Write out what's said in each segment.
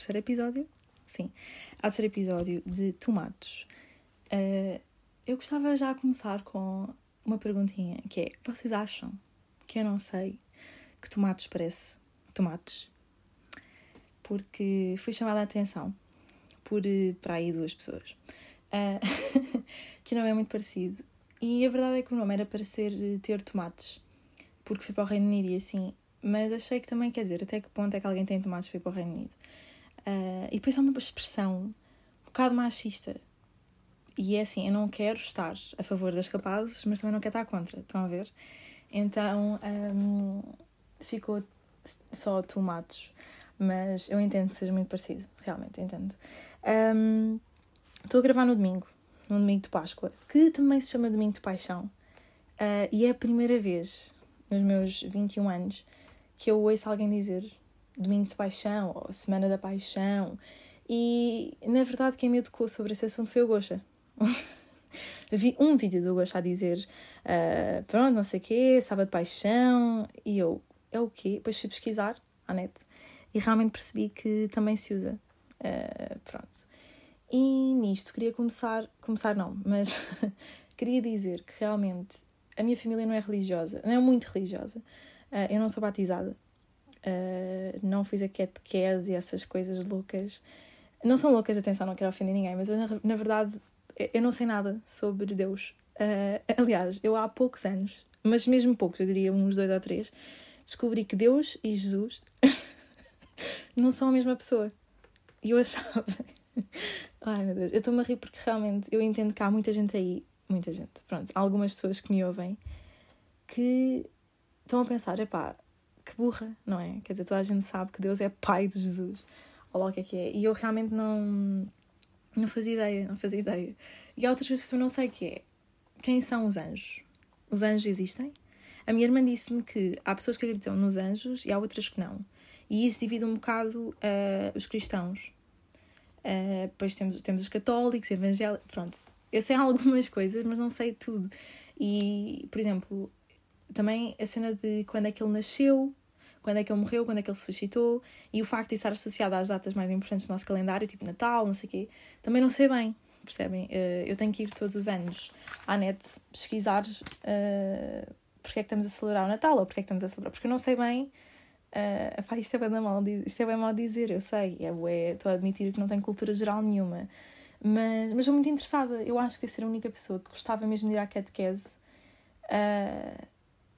terceiro episódio, sim, ao terceiro episódio de tomates. Uh, eu gostava já de começar com uma perguntinha, que é, vocês acham que eu não sei que tomates parece tomates? Porque fui chamada a atenção por, eh, para aí duas pessoas, uh, que não é muito parecido. E a verdade é que o nome era para ser ter tomates, porque fui para o Reino Unido e assim, mas achei que também, quer dizer, até que ponto é que alguém tem tomates para ir para o Reino Unido? Uh, e depois há uma expressão um bocado machista. E é assim, eu não quero estar a favor das capazes, mas também não quero estar contra, estão a ver? Então um, ficou só tomates. Mas eu entendo que seja muito parecido, realmente entendo. Um, estou a gravar no domingo, no domingo de Páscoa, que também se chama Domingo de Paixão. Uh, e é a primeira vez nos meus 21 anos que eu ouço alguém dizer Domingo de Paixão ou Semana da Paixão. E na verdade, quem me educou sobre esse assunto foi o Gosha. Vi um vídeo do Gosha a dizer uh, pronto, não sei o quê, Sábado de Paixão. E eu, é o quê? Depois fui pesquisar à net e realmente percebi que também se usa. Uh, pronto. E nisto queria começar, começar não, mas queria dizer que realmente a minha família não é religiosa, não é muito religiosa. Uh, eu não sou batizada, uh, não fiz a catequese e essas coisas loucas. Não são loucas, atenção, não quero ofender ninguém, mas eu, na, na verdade eu não sei nada sobre Deus. aliás, eu há poucos anos, mas mesmo poucos, eu diria uns dois ou três, descobri que Deus e Jesus não são a mesma pessoa. E eu achava. Ai meu Deus, eu estou-me a rir porque realmente eu entendo que há muita gente aí, muita gente, pronto, algumas pessoas que me ouvem que estão a pensar, epá, que burra, não é? Quer dizer, toda a gente sabe que Deus é pai de Jesus, ou lá o que é que é. E eu realmente não, não fazia ideia, não fazia ideia. E há outras coisas que eu não sei o que é. Quem são os anjos? Os anjos existem? A minha irmã disse-me que há pessoas que acreditam nos anjos e há outras que não. E isso divide um bocado uh, os cristãos. Uh, depois temos, temos os católicos, evangélicos, pronto. Eu sei algumas coisas, mas não sei tudo. E, por exemplo, também a cena de quando é que ele nasceu, quando é que ele morreu, quando é que ele se suscitou, e o facto de estar associado às datas mais importantes do nosso calendário, tipo Natal, não sei o quê, também não sei bem, percebem? Uh, eu tenho que ir todos os anos à net pesquisar uh, porque é que estamos a celebrar o Natal ou porque é que estamos a celebrar, porque eu não sei bem Uh, isto é bem mal, isto é bem mal dizer, eu sei, é, estou a admitir que não tenho cultura geral nenhuma, mas, mas estou muito interessada. Eu acho que devo ser a única pessoa que gostava mesmo de ir à catequese. Uh,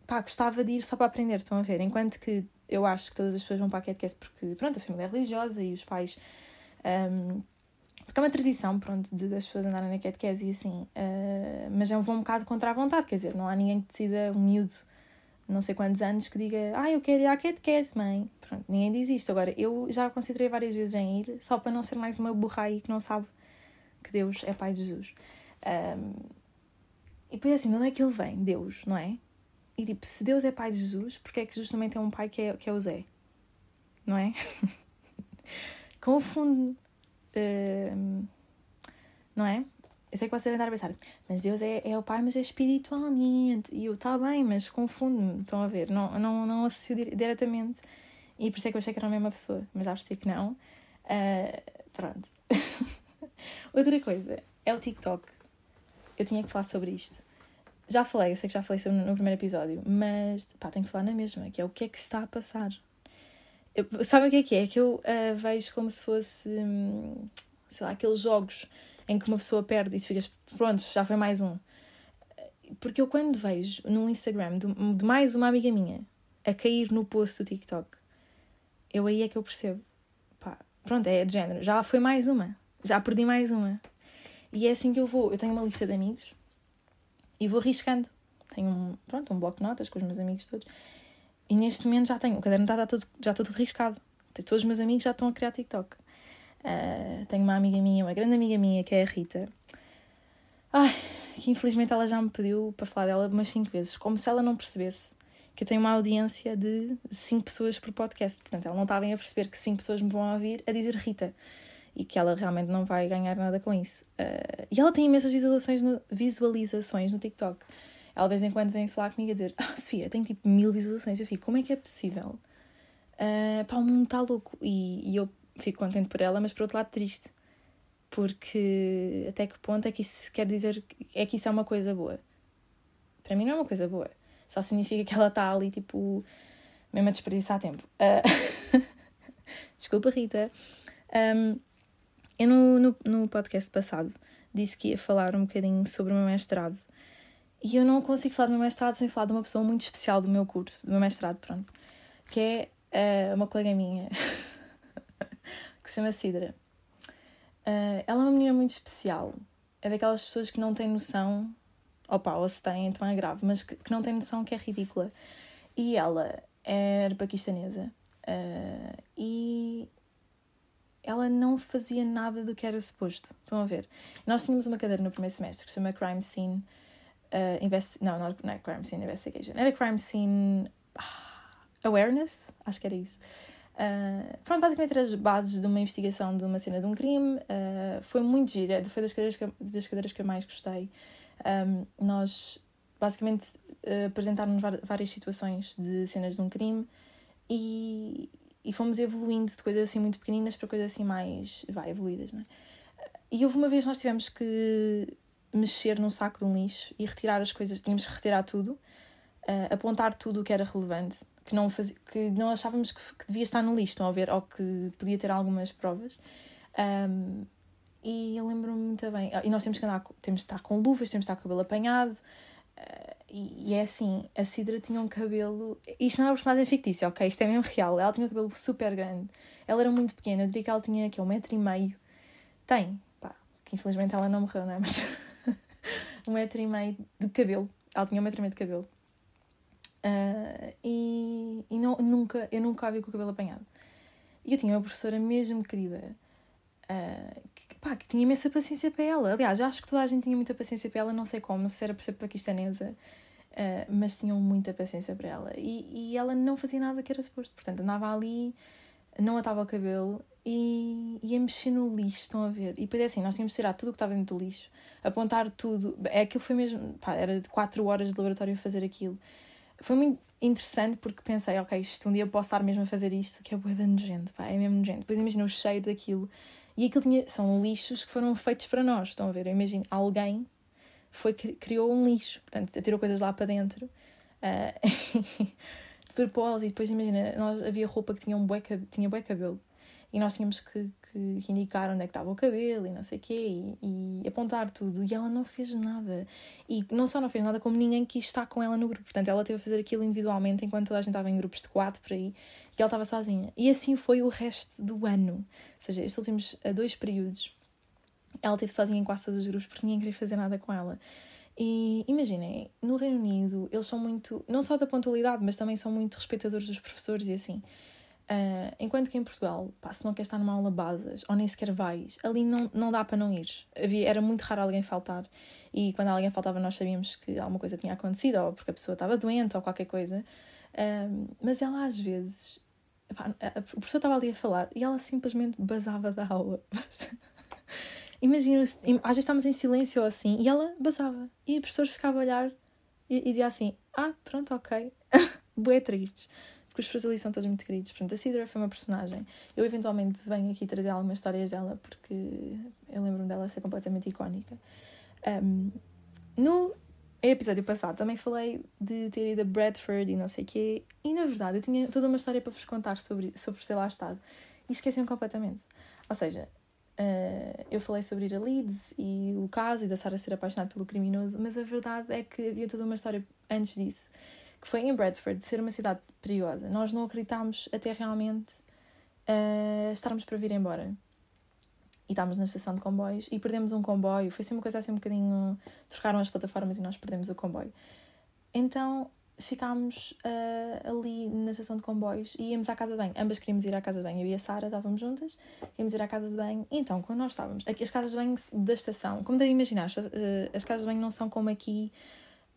pá, gostava de ir só para aprender, estão a ver? Enquanto que eu acho que todas as pessoas vão para a catequese porque, pronto, a família é religiosa e os pais. Um, porque é uma tradição, pronto, de, das pessoas andarem na catequese e assim. Uh, mas é um um bocado contra a vontade, quer dizer, não há ninguém que decida, um miúdo não sei quantos anos que diga ah, eu quero ir à catequese, mãe. Pronto, ninguém diz isto. Agora, eu já considerei várias vezes em ir, só para não ser mais uma burra aí que não sabe que Deus é Pai de Jesus. Um, e depois assim, de onde é que ele vem? Deus, não é? E tipo, se Deus é Pai de Jesus, porque é que Jesus também tem um pai que é, que é o Zé? Não é? Confundo. Um, não é? Eu sei que vocês devem estar a pensar, mas Deus é, é o Pai, mas é espiritualmente. E eu, está bem, mas confundo-me, estão a ver? Não, não, não associo diretamente. E por isso é que eu achei que era a mesma pessoa, mas já percebi que não. Uh, pronto. Outra coisa é o TikTok. Eu tinha que falar sobre isto. Já falei, eu sei que já falei sobre no primeiro episódio, mas pá, tenho que falar na mesma, que é o que é que está a passar. Eu, sabe o que é que é? É que eu uh, vejo como se fosse, hum, sei lá, aqueles jogos em que uma pessoa perde e tu ficas, pronto, já foi mais um. Porque eu quando vejo no Instagram de, de mais uma amiga minha a cair no post do TikTok, eu aí é que eu percebo, pá, pronto, é de género, já foi mais uma, já perdi mais uma. E é assim que eu vou, eu tenho uma lista de amigos e vou arriscando. Tenho um, pronto, um bloco de notas com os meus amigos todos. E neste momento já tenho, o caderno está, todo, já todo riscado. Todos os meus amigos já estão a criar TikTok. Uh, tenho uma amiga minha, uma grande amiga minha, que é a Rita. Ai, que infelizmente ela já me pediu para falar dela umas 5 vezes, como se ela não percebesse que eu tenho uma audiência de 5 pessoas por podcast. Portanto, ela não está bem a perceber que 5 pessoas me vão ouvir a dizer Rita e que ela realmente não vai ganhar nada com isso. Uh, e ela tem imensas visualizações no, visualizações no TikTok. Ela de vez em quando vem falar comigo a dizer: Ah, Sofia, tenho tipo mil visualizações. Eu fico: Como é que é possível? Uh, pá, o mundo está louco. E, e eu fico contente por ela, mas por outro lado triste. Porque até que ponto é que isso quer dizer é que isso é uma coisa boa? Para mim não é uma coisa boa. Só significa que ela está ali, tipo, mesmo a desperdiçar tempo. Uh... Desculpa, Rita. Um, eu no, no, no podcast passado disse que ia falar um bocadinho sobre o meu mestrado. E eu não consigo falar do meu mestrado sem falar de uma pessoa muito especial do meu curso, do meu mestrado, pronto. Que é uh, uma colega minha, que se chama Sidra. Uh, ela é uma menina muito especial. É daquelas pessoas que não têm noção, opa, ou se têm, então é grave, mas que, que não têm noção que é ridícula. E ela era paquistanesa. Uh, e ela não fazia nada do que era suposto. Estão a ver? Nós tínhamos uma cadeira no primeiro semestre que se chama Crime Scene. Uh, investi não, não, não é Crime Scene Investigation. Era Crime Scene ah, Awareness. Acho que era isso. Uh, pronto, basicamente as bases de uma investigação de uma cena de um crime. Uh, foi muito gira. Foi das cadeiras que, das cadeiras que eu mais gostei. Um, nós, basicamente, uh, apresentámos várias situações de cenas de um crime e, e fomos evoluindo de coisas assim muito pequeninas para coisas assim mais, vai, evoluídas, não é? E houve uma vez nós tivemos que mexer num saco de um lixo e retirar as coisas, tínhamos que retirar tudo, uh, apontar tudo o que era relevante, que não, fazia, que não achávamos que, que, devia estar no lixo, estão a ver, ou que podia ter algumas provas. Um, e eu lembro-me muito bem. E nós temos que andar, temos estar com luvas, temos de estar com o cabelo apanhado, Uh, e, é assim, a Cidra tinha um cabelo. Isto não é uma personagem fictícia, ok? Isto é mesmo real. Ela tinha um cabelo super grande. Ela era muito pequena, eu diria que ela tinha aqui um metro e meio. Tem, pá, que infelizmente ela não morreu, não é? Mas um metro e meio de cabelo. Ela tinha um metro e meio de cabelo. Uh, e e não, nunca, eu nunca a vi com o cabelo apanhado. E eu tinha uma professora mesmo querida. Uh, pá, que tinha imensa paciência para ela. Aliás, acho que toda a gente tinha muita paciência para ela, não sei como, se era por ser paquistanesa, uh, mas tinham muita paciência para ela. E, e ela não fazia nada que era suposto. Portanto, andava ali, não atava o cabelo e ia mexer no lixo, estão a ver? E depois é assim, nós tínhamos de tirar tudo o que estava dentro do lixo, apontar tudo. É, aquilo foi mesmo, pá, era de 4 horas de laboratório fazer aquilo. Foi muito interessante porque pensei, ok, isto um dia posso estar mesmo a fazer isto, que é boa de nojento, pá, é mesmo nojento. Depois imagina o cheiro daquilo e aquilo tinha, são lixos que foram feitos para nós, estão a ver? Eu imagino, alguém foi, criou um lixo, portanto, tirou coisas lá para dentro. Uh, de propósito, e depois imagina, nós, havia roupa que tinha um bué, tinha bué cabelo e nós tínhamos que, que, indicar onde é que estava o cabelo e não sei o quê e, e, apontar tudo. E ela não fez nada. E não só não fez nada como ninguém quis estar com ela no grupo. Portanto ela teve a fazer aquilo individualmente enquanto toda a gente estava em grupos de quatro por aí e ela estava sozinha. E assim foi o resto do ano. Ou seja, estes últimos eh, dois períodos ela esteve sozinha em quase todos os grupos porque ninguém queria fazer nada com ela. E imaginem, no Reino Unido eles são muito, não só da pontualidade, mas também são muito respeitadores dos professores e assim. Uh, enquanto que em Portugal, pá, se não queres estar numa aula basas ou nem sequer vais, ali não, não dá para não ir. Havia, era muito raro alguém faltar e quando alguém faltava nós sabíamos que alguma coisa tinha acontecido ou porque a pessoa estava doente ou qualquer coisa. Uh, mas ela às vezes, pá, a, a estava ali a falar e ela simplesmente basava da aula. Imagina, às vezes estávamos em silêncio ou assim e ela basava e a professora ficava a olhar e, e dizia assim: Ah, pronto, ok. Boé tristes porque os professores ali são todos muito queridos. Portanto, a Sidra foi uma personagem. Eu eventualmente venho aqui trazer algumas histórias dela, porque eu lembro-me dela ser completamente icónica. Um, no episódio passado também falei de ter ido a Bradford e não sei o quê, e na verdade eu tinha toda uma história para vos contar sobre, sobre ter lá estado e esqueci-me completamente. Ou seja, uh, eu falei sobre ir a Leeds e o caso e da Sara ser apaixonada pelo criminoso, mas a verdade é que havia toda uma história antes disso que foi em Bradford, ser uma cidade perigosa. Nós não acreditámos até realmente uh, estarmos para vir embora. E estávamos na estação de comboios e perdemos um comboio. Foi assim uma coisa assim um bocadinho. Trocaram as plataformas e nós perdemos o comboio. Então ficámos uh, ali na estação de comboios e íamos à casa de banho. Ambas queríamos ir à casa de banho. Eu e a Sara estávamos juntas, queríamos ir à casa de banho. Então, quando nós estávamos, aqui as casas de banho da estação, como devem imaginar, as, uh, as casas de banho não são como aqui,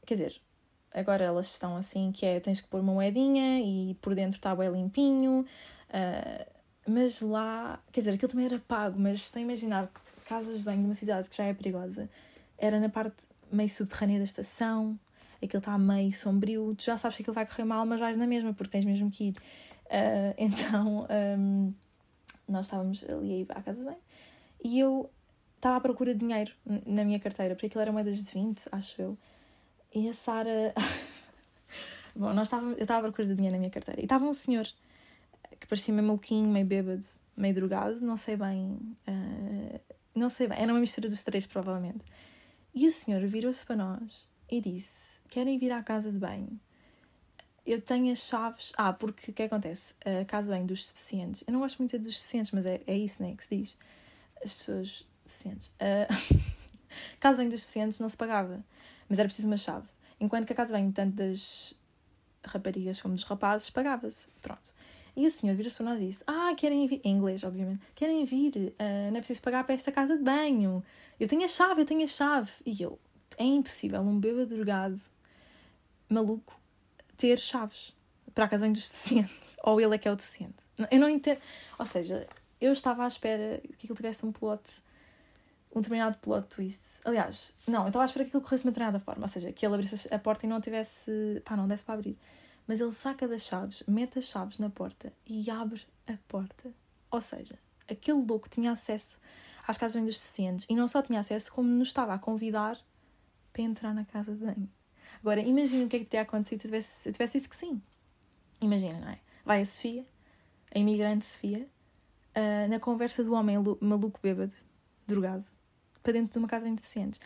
quer dizer, Agora elas estão assim, que é, tens que pôr uma moedinha e por dentro está bem limpinho. Uh, mas lá, quer dizer, aquilo também era pago, mas estou a imaginar casas de banho de uma cidade que já é perigosa, era na parte meio subterrânea da estação, aquilo está meio sombrio, tu já sabes que aquilo vai correr mal, mas vais na mesma, porque tens mesmo que ir. Uh, então, um, nós estávamos ali a ir à casa bem e eu estava à procura de dinheiro na minha carteira, porque aquilo era moedas de 20, acho eu. E a Sara. Bom, nós estávamos, eu estava à procura de dinheiro na minha carteira. E estava um senhor que parecia meio maluquinho, meio bêbado, meio drogado, não sei bem. Uh, não sei bem, era uma mistura dos três, provavelmente. E o senhor virou-se para nós e disse: Querem vir à casa de banho? Eu tenho as chaves. Ah, porque o que acontece? A casa de banho dos suficientes. Eu não gosto muito de dizer dos suficientes, mas é, é isso, né? Que se diz. As pessoas deficientes. Uh, casa de banho dos suficientes não se pagava, mas era preciso uma chave. Enquanto que a casa banho, tanto das raparigas como dos rapazes, pagava-se. Pronto. E o senhor vira-se para nós e disse: Ah, querem vir. Em inglês, obviamente. Querem vir. Uh, não é preciso pagar para esta casa de banho. Eu tenho a chave, eu tenho a chave. E eu: É impossível um bêbado drogado, maluco, ter chaves para a casa de dos deficientes. Ou ele é que é o deficiente. Eu não entendo. Ou seja, eu estava à espera que ele tivesse um plot um determinado plot twist. Aliás, não, eu estava à espera que aquilo corresse de uma determinada forma, ou seja, que ele abrisse a porta e não tivesse. pá, não desse para abrir. Mas ele saca das chaves, mete as chaves na porta e abre a porta. Ou seja, aquele louco tinha acesso às casas bem dos deficientes e não só tinha acesso, como nos estava a convidar para entrar na casa de banho. Agora, imagina o que é que teria acontecido se tivesse, se tivesse isso que sim. Imagina, não é? Vai a Sofia, a imigrante Sofia, uh, na conversa do homem maluco bêbado, drogado, para dentro de uma casa de deficientes.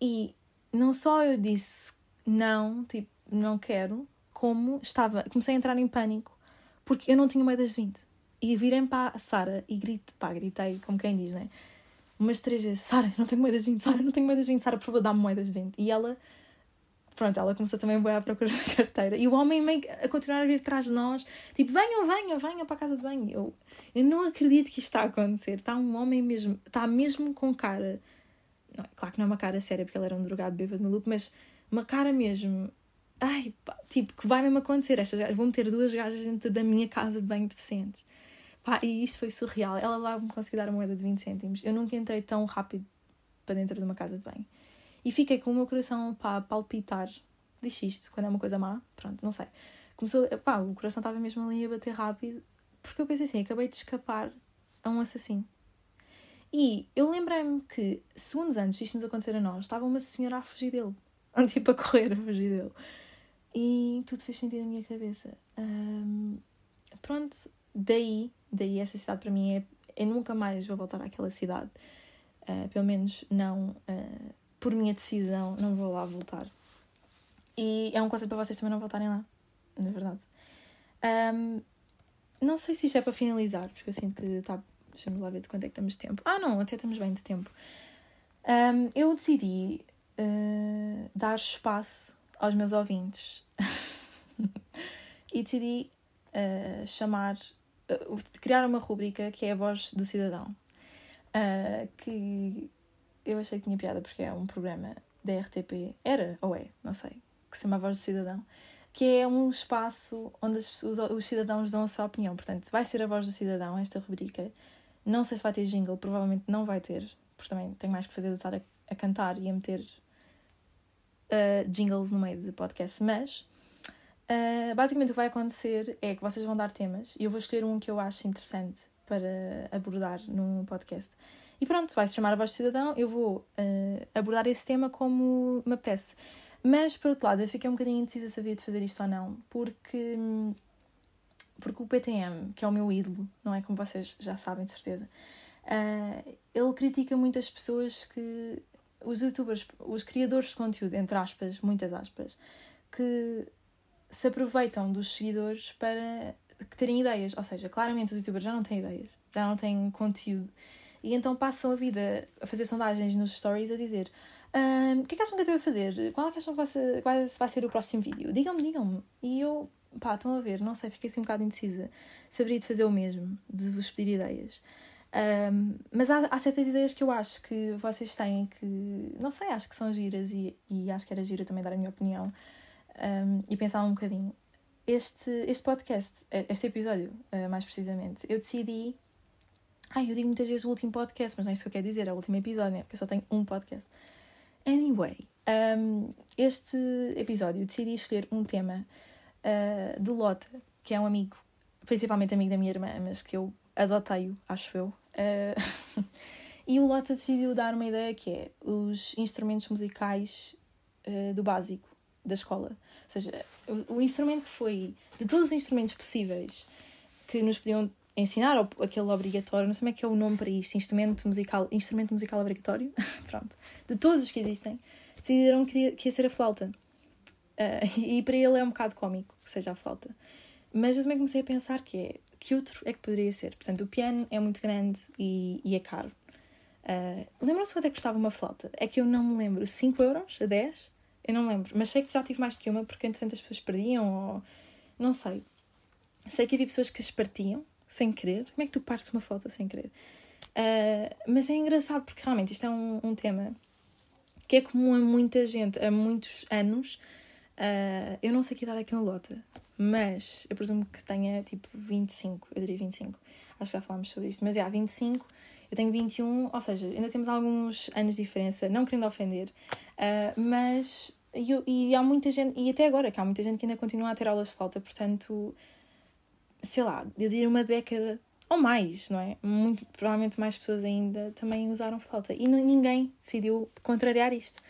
E não só eu disse não, tipo, não quero, como estava, comecei a entrar em pânico porque eu não tinha moedas de 20. E virei para a Sara e grito, pá, gritei, como quem diz, né? Umas três vezes: Sara, não tenho moedas de 20, Sara, não tenho moedas de 20, Sara, por favor, dá-me moedas de 20. E ela, pronto, ela começou também a à procura da carteira. E o homem meio a continuar a vir atrás de nós, tipo, venham, venham, venham para a casa de banho. Eu, eu não acredito que isto está a acontecer. Está um homem mesmo, está mesmo com cara. Não, claro que não é uma cara séria, porque ele era um drogado bêbado maluco, mas uma cara mesmo. Ai, pá, tipo, que vai mesmo acontecer. Estas gajas, vão ter duas gajas dentro da minha casa de banho deficientes. Pá, e isto foi surreal. Ela lá me conseguiu dar a moeda de 20 cêntimos. Eu nunca entrei tão rápido para dentro de uma casa de banho. E fiquei com o meu coração pá, a palpitar. Diz isto, quando é uma coisa má, pronto, não sei. Começou, pá, o coração estava mesmo ali a bater rápido porque eu pensei assim, acabei de escapar a um assassino. E eu lembrei-me que, segundos antes disto nos acontecer a nós, estava uma senhora a fugir dele. Tipo, a correr a fugir dele. E tudo fez sentido na minha cabeça. Um, pronto, daí, daí essa cidade para mim é. Eu nunca mais vou voltar àquela cidade. Uh, pelo menos não uh, por minha decisão, não vou lá voltar. E é um conselho para vocês também não voltarem lá, na verdade. Um, não sei se isto é para finalizar, porque eu sinto que está. Deixa-me lá ver de quanto é que estamos de tempo. Ah, não, até estamos bem de tempo. Um, eu decidi uh, dar espaço aos meus ouvintes e decidi uh, chamar, uh, criar uma rubrica que é a Voz do Cidadão. que eu achei que tinha piada porque é um programa da RTP, era ou é, não sei, que se chama Voz do Cidadão que é um espaço onde as pessoas, os cidadãos dão a sua opinião. Portanto, vai ser a voz do cidadão esta rubrica. Não sei se vai ter jingle, provavelmente não vai ter, porque também tenho mais que fazer do estar a, a cantar e a meter uh, jingles no meio do podcast. Mas, uh, basicamente, o que vai acontecer é que vocês vão dar temas e eu vou escolher um que eu acho interessante para abordar num podcast. E pronto, vai-se chamar a voz do cidadão, eu vou uh, abordar esse tema como me apetece. Mas, por outro lado, eu fiquei um bocadinho indecisa se havia de fazer isto ou não, porque, porque o PTM, que é o meu ídolo, não é? Como vocês já sabem, de certeza, uh, ele critica muitas pessoas que. os youtubers, os criadores de conteúdo, entre aspas, muitas aspas, que se aproveitam dos seguidores para que terem ideias. Ou seja, claramente os youtubers já não têm ideias, já não têm conteúdo. E então passam a vida a fazer sondagens nos stories a dizer o que é que acham que eu devo fazer? Qual é que acham que vai ser, vai ser o próximo vídeo? Digam-me, digam-me. E eu, pá, estão a ver, não sei, fiquei assim um bocado indecisa. Saberia de fazer o mesmo, de vos pedir ideias. Um, mas há, há, certas ideias que eu acho que vocês têm que, não sei, acho que são giras e, e acho que era gira também dar a minha opinião um, e pensar um bocadinho. Este, este podcast, este episódio, uh, mais precisamente, eu decidi. Ai, eu digo muitas vezes o último podcast, mas não é isso que eu quero dizer, é o último episódio, né? Porque eu só tenho um podcast. Anyway, um, este episódio decidi escolher um tema uh, do Lota, que é um amigo, principalmente amigo da minha irmã, mas que eu adotei-o, acho eu. Uh, e o Lota decidiu dar uma ideia que é os instrumentos musicais uh, do básico da escola. Ou seja, o, o, instrumento que foi, de todos os instrumentos possíveis que nos podiam ensinar, ou aquele obrigatório, não sei como é que é o nome para isto, instrumento musical, instrumento musical obrigatório, pronto, de todos os que existem, decidiram que, que ia ser a flauta. Uh, e para ele é um bocado cómico que seja a flauta. Mas eu também comecei a pensar que é que outro é que poderia ser. Portanto, o piano é muito grande e, e é caro. Uh, Lembram-se quanto é que custava uma flauta? É que eu não me lembro. 5 euros? A 10? Eu não lembro. Mas sei que já tive mais que uma porque entretanto as pessoas perdiam ou... Não sei. Sei que havia pessoas que as partiam sem querer. Como é que tu partes uma flauta sem querer? Uh, mas é engraçado porque realmente isto é um, um tema que é comum a muita gente há muitos anos. Uh, eu não sei que idade é que é uma lota, mas eu presumo que tenha tipo 25, eu diria 25. Acho que já falámos sobre isto, mas é, 25, eu tenho 21, ou seja, ainda temos alguns anos de diferença, não querendo ofender, uh, mas e, e há muita gente, e até agora, que há muita gente que ainda continua a ter aulas de flauta, portanto, sei lá, eu diria uma década ou mais, não é? Muito, provavelmente mais pessoas ainda também usaram flauta e ninguém decidiu contrariar isto.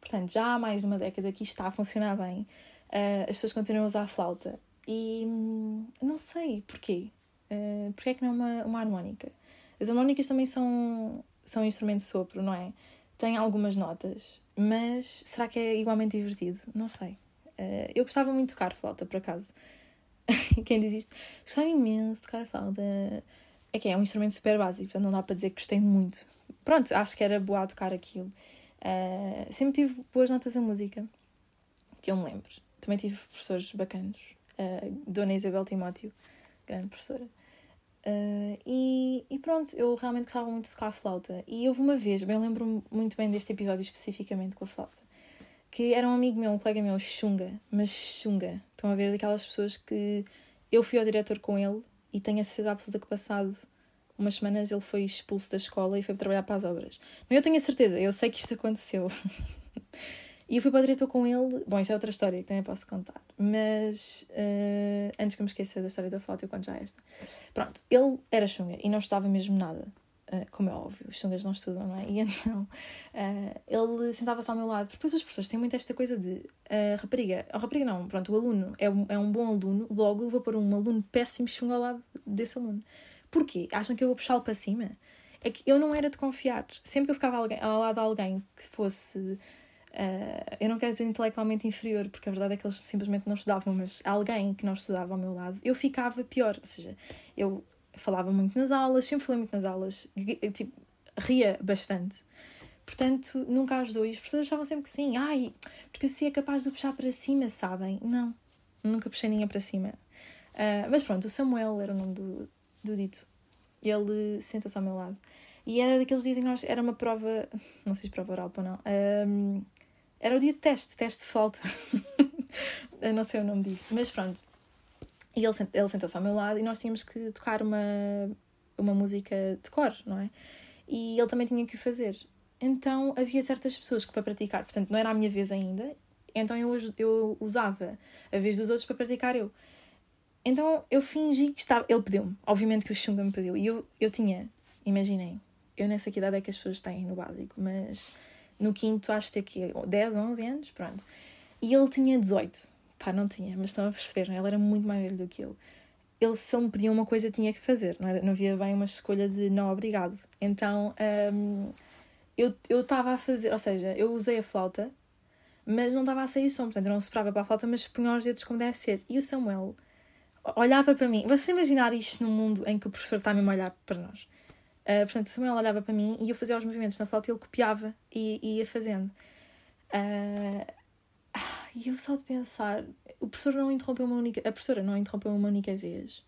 Portanto, já há mais de uma década que isto está a funcionar bem, uh, as pessoas continuam a usar flauta e hum, não sei porquê. Uh, porquê é que não é uma, uma harmónica? As harmónicas também são, são instrumentos de sopro, não é? Tem algumas notas, mas será que é igualmente divertido? Não sei. Uh, eu gostava muito de tocar flauta, por acaso. Quem diz isto? Gostava imenso de tocar flauta. É que é um instrumento super básico, portanto não dá para dizer que gostei muito. Pronto, acho que era boa a tocar aquilo. Uh, sempre tive boas notas em música, que eu me lembro. Também tive professores bacanos. Uh, Dona Isabel Timóteo, grande professora. Uh, e, e, pronto, eu realmente gostava muito de tocar a flauta. E houve uma vez, bem lembro-me muito bem deste episódio especificamente com a flauta, que era um amigo meu, um colega meu, Xunga, mas Xunga. Estão a ver daquelas pessoas que eu fui ao diretor com ele e tenho a certeza absoluta que passado umas semanas ele foi expulso da escola e foi trabalhar para as obras. Mas eu tenho a certeza, eu sei que isto aconteceu. E eu fui para o diretor com ele. Bom, isso é outra história que também posso contar. Mas uh, antes que eu me esqueça da história da flauta, eu conto já esta. Pronto, ele era chunga e não estudava mesmo nada. Uh, como é óbvio, os chungas não estudam, não é? E então uh, ele sentava-se ao meu lado, depois as pessoas têm muito esta coisa de a rapariga, a rapariga não, pronto, o aluno é um, é um bom aluno, logo vou pôr um aluno péssimo chunga ao lado desse aluno. Porquê? Acham que eu vou puxá-lo para cima? É que eu não era de confiar. Sempre que eu ficava ao lado de alguém que fosse Uh, eu não quero dizer intelectualmente inferior, porque a verdade é que eles simplesmente não estudavam, mas alguém que não estudava ao meu lado, eu ficava pior. Ou seja, eu falava muito nas aulas, sempre falei muito nas aulas, tipo, ria bastante. Portanto, nunca ajudou. E as pessoas achavam sempre que sim. Ai, porque se é capaz de puxar para cima, sabem? Não, nunca puxei ninguém para cima. Uh, mas pronto, o Samuel era o nome do, do dito. Ele senta-se ao meu lado. E era daqueles dias em que nós. Era uma prova. Não sei se prova oral ou não. Um, era o dia de teste, teste de falta. não sei o nome disso, mas pronto. E ele, ele sentou-se ao meu lado e nós tínhamos que tocar uma, uma música de cor, não é? E ele também tinha que o fazer. Então havia certas pessoas que para praticar, portanto não era a minha vez ainda, então eu, eu usava a vez dos outros para praticar eu. Então eu fingi que estava. Ele pediu-me, obviamente que o Xunga me pediu. E eu, eu tinha, imaginem, eu nem sei que idade é que as pessoas têm no básico, mas no quinto, acho que aqui 10, 11 anos, pronto. E ele tinha 18. Pá, não tinha, mas estão a perceber, não? É? ele era muito mais velho do que eu. Ele, se ele me pedia uma coisa, eu tinha que fazer, não, era, não havia bem uma escolha de não obrigado. Então, um, eu estava a fazer, ou seja, eu usei a flauta, mas não estava a sair som, portanto, eu não soprava para a flauta, mas punha os dedos como deve ser. E o Samuel olhava para mim. Você imaginar isto num mundo em que o professor está mesmo a olhar para nós? Uh, portanto, o Samuel olhava para mim e eu fazia os movimentos na flauta e ele copiava e, e ia fazendo. Uh, e eu só de pensar, o professor não interrompeu uma única, a professora não interrompeu uma única vez,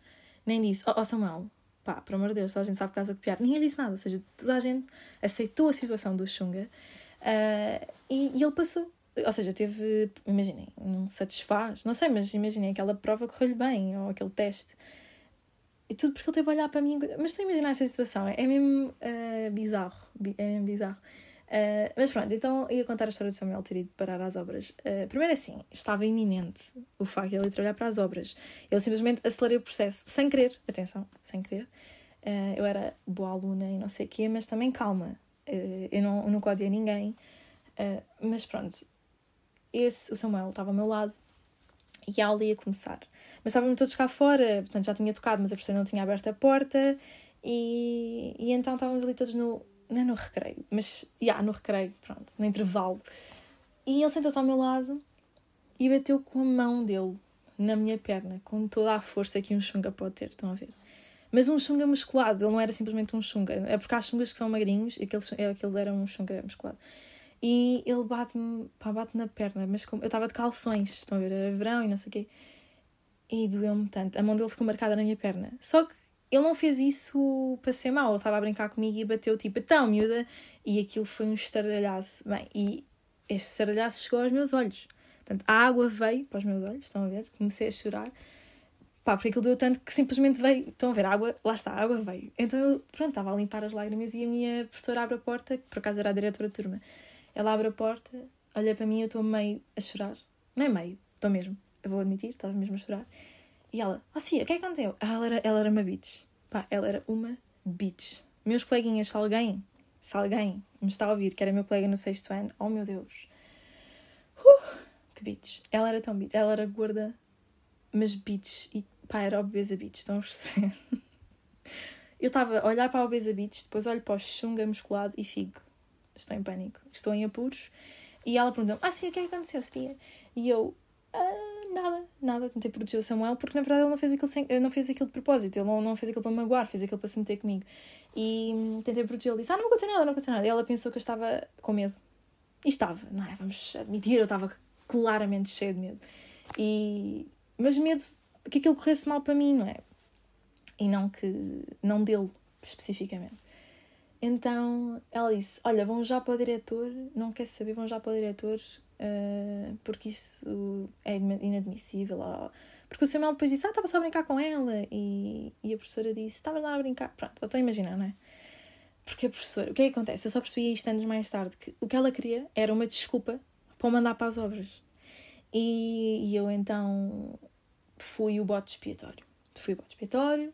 nem disse, ó oh, oh, Samuel, pá, por amor de Deus, toda a gente sabe que estás a copiar. Ninguém disse nada, ou seja, toda a gente aceitou a situação do Xunga uh, e, e ele passou. Ou seja, teve, imaginem, não satisfaz, não sei, mas imaginem, aquela prova correu-lhe bem, ou aquele teste. E tudo porque ele teve a olhar para mim. Mas estou a imaginar esta situação, é mesmo uh, bizarro. É mesmo bizarro. Uh, mas pronto, então ia contar a história de Samuel ter ido parar às obras. Uh, primeiro assim, estava iminente o facto de ele ir trabalhar para as obras. Ele simplesmente acelerou o processo, sem querer, atenção, sem querer. Uh, eu era boa aluna e não sei o quê, mas também calma. Eu, não, eu nunca odiei ninguém. Mas pronto, esse, o Samuel estava ao meu lado e a aula ia começar. Mas estávamos todos cá fora, portanto já tinha tocado, mas a professora não tinha aberto a porta e, e então estávamos ali todos no. Não é no recreio, mas. Já, yeah, no recreio, pronto, no intervalo. E ele sentou-se ao meu lado e bateu com a mão dele na minha perna, com toda a força que um chunga pode ter, estão a ver? Mas um chunga musculado, ele não era simplesmente um chunga. É porque há chungas que são magrinhos, aquele, aquele era um chunga musculado. E ele bate-me, pá, bate na perna, mas como eu estava de calções, estão a ver? Era verão e não sei o quê. E doeu-me tanto. A mão dele ficou marcada na minha perna. Só que ele não fez isso para ser mau. Ele estava a brincar comigo e bateu tipo, então, miúda. E aquilo foi um estardalhaço. Bem, e este estardalhaço chegou aos meus olhos. Portanto, a água veio para os meus olhos, estão a ver? Comecei a chorar. Pá, porque aquilo deu tanto que simplesmente veio. Estão a ver? A água, lá está, a água veio. Então eu, pronto, estava a limpar as lágrimas e a minha professora abre a porta, que por acaso era a diretora da turma. Ela abre a porta, olha para mim eu estou meio a chorar. Não é meio, estou mesmo. Eu vou admitir, estava mesmo a chorar. E ela, oh Sofia, o que é que aconteceu? Ah, ela era, ela era uma bitch. Pá, ela era uma bitch. Meus coleguinhas, se alguém, se alguém me está a ouvir, que era meu colega no sexto ano, oh meu Deus. Uh, que bitch. Ela era tão bitch. Ela era gorda, mas bitch. E pá, era obesa bitch, estão a perceber? Eu estava a olhar para a obesa bitch, depois olho para o chunga musculado e fico, estou em pânico, estou em apuros. E ela perguntou-me, ah sim, o que é que aconteceu, Sofia? E eu, ah, nada, nada. Tentei proteger o Samuel porque na verdade ele não fez aquilo, sem, não fez aquilo de propósito, ele não, não fez aquilo para magoar, fez aquilo para se meter comigo. E hum, tentei protegê-lo. Disse: Ah, não aconteceu nada, não aconteceu nada. E ela pensou que eu estava com medo. E estava, não é? Vamos admitir, eu estava claramente cheia de medo. E... Mas medo que aquilo corresse mal para mim, não é? E não que. não dele, especificamente. Então ela disse: Olha, vão já para o diretor, não quer saber, vão já para o diretor, uh, porque isso é inadmissível. Porque o Samuel depois disse: Ah, estava só a brincar com ela. E, e a professora disse: Estavas lá a brincar. Pronto, estou a imaginar, não é? Porque a professora, o que é que acontece? Eu só percebi isto anos mais tarde: que o que ela queria era uma desculpa para mandar para as obras. E, e eu então fui o bote expiatório. Fui o bote expiatório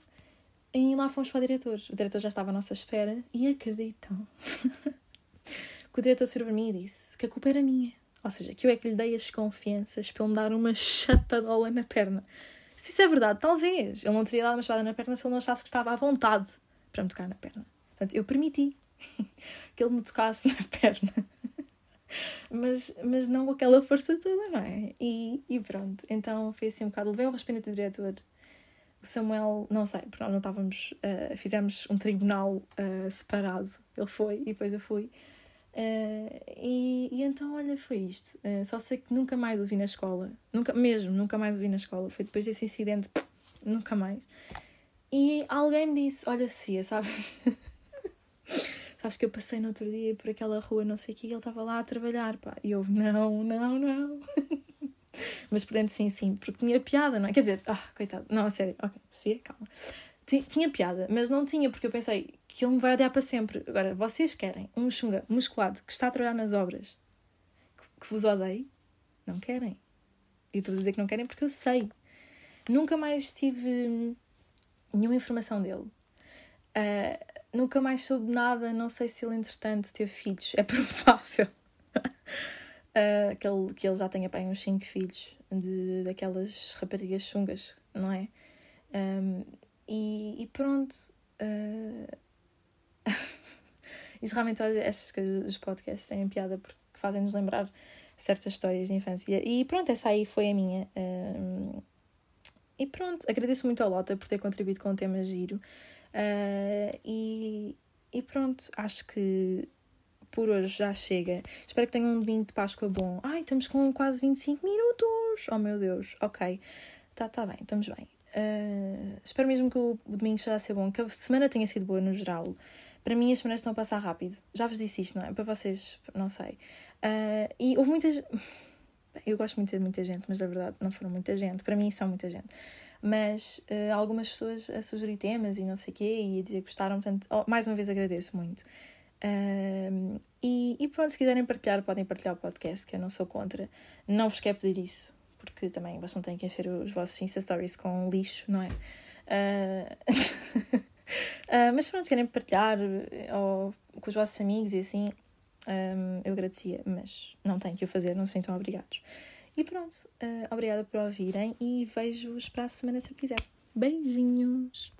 e lá fomos para o diretor. O diretor já estava à nossa espera e acreditam que o diretor para mim e disse que a culpa era minha. Ou seja, que eu é que lhe dei as confianças para ele me dar uma chapadola na perna. Se isso é verdade, talvez. Ele não teria dado uma chapada na perna se ele não achasse que estava à vontade para me tocar na perna. Portanto, eu permiti que ele me tocasse na perna. mas, mas não com aquela força toda, não é? E, e pronto. Então foi assim um bocado. Levei o respeito do diretor. O Samuel, não sei, porque nós não estávamos. Uh, fizemos um tribunal uh, separado. Ele foi e depois eu fui. Uh, e, e, então, olha, foi isto. Uh, só sei que nunca mais o vi na escola. Nunca, mesmo, nunca mais o vi na escola. Foi depois desse incidente, nunca mais. E alguém me disse: Olha, Sofia, sabes? sabes que eu passei no outro dia por aquela rua, não sei o que, e ele estava lá a trabalhar, pá. E eu: Não, não, não. Mas por dentro, sim, sim, porque tinha piada, não é? Quer dizer, ah, coitado, não, a sério, ok, Sofia, calma. Tinha piada, mas não tinha, porque eu pensei que ele me vai odiar para sempre. Agora, vocês querem um chunga musculado que está a trabalhar nas obras que, vos odeie? Não querem. E estou a dizer que não querem porque eu sei. Nunca mais tive nenhuma informação dele. Uh, nunca mais soube nada. Não sei se ele, entretanto, teve filhos. É provável. uh, que, ele, que ele já tenha bem uns 5 filhos de, daquelas raparigas chungas, não é? Um, e, e pronto. Uh... Isso realmente, estas coisas dos podcasts têm piada porque fazem-nos lembrar certas histórias de infância. E pronto, essa aí foi a minha. Uh... E pronto, agradeço muito ao Lota por ter contribuído com o tema giro. Uh... E, e pronto, acho que por hoje já chega. Espero que tenham um domingo de Páscoa bom. Ai, estamos com quase 25 minutos! Oh meu Deus, ok. Tá, tá bem, estamos bem. Uh, espero mesmo que o, domingo esteja a ser bom, que a semana tenha sido boa no geral. Para mim, as semanas estão a passar rápido. Já vos disse isto, não é? Para vocês, não sei. Uh, e houve muitas. Eu gosto muito de muita gente, mas na verdade não foram muita gente. Para mim, são muita gente. Mas uh, algumas pessoas a sugerir temas e não sei o quê e a dizer que gostaram. Portanto, oh, mais uma vez agradeço muito. Uh, e, e pronto, se quiserem partilhar, podem partilhar o podcast, que eu não sou contra. Não vos quero pedir isso porque também vocês não têm que encher os vossos Insta Stories com lixo, não é? Uh... uh, mas se querem partilhar ou com os vossos amigos e assim, um, eu agradecia, mas não tenho que o fazer, não se sintam obrigados. E pronto, uh, obrigada por ouvirem e vejo-os para a semana se eu quiser. Beijinhos!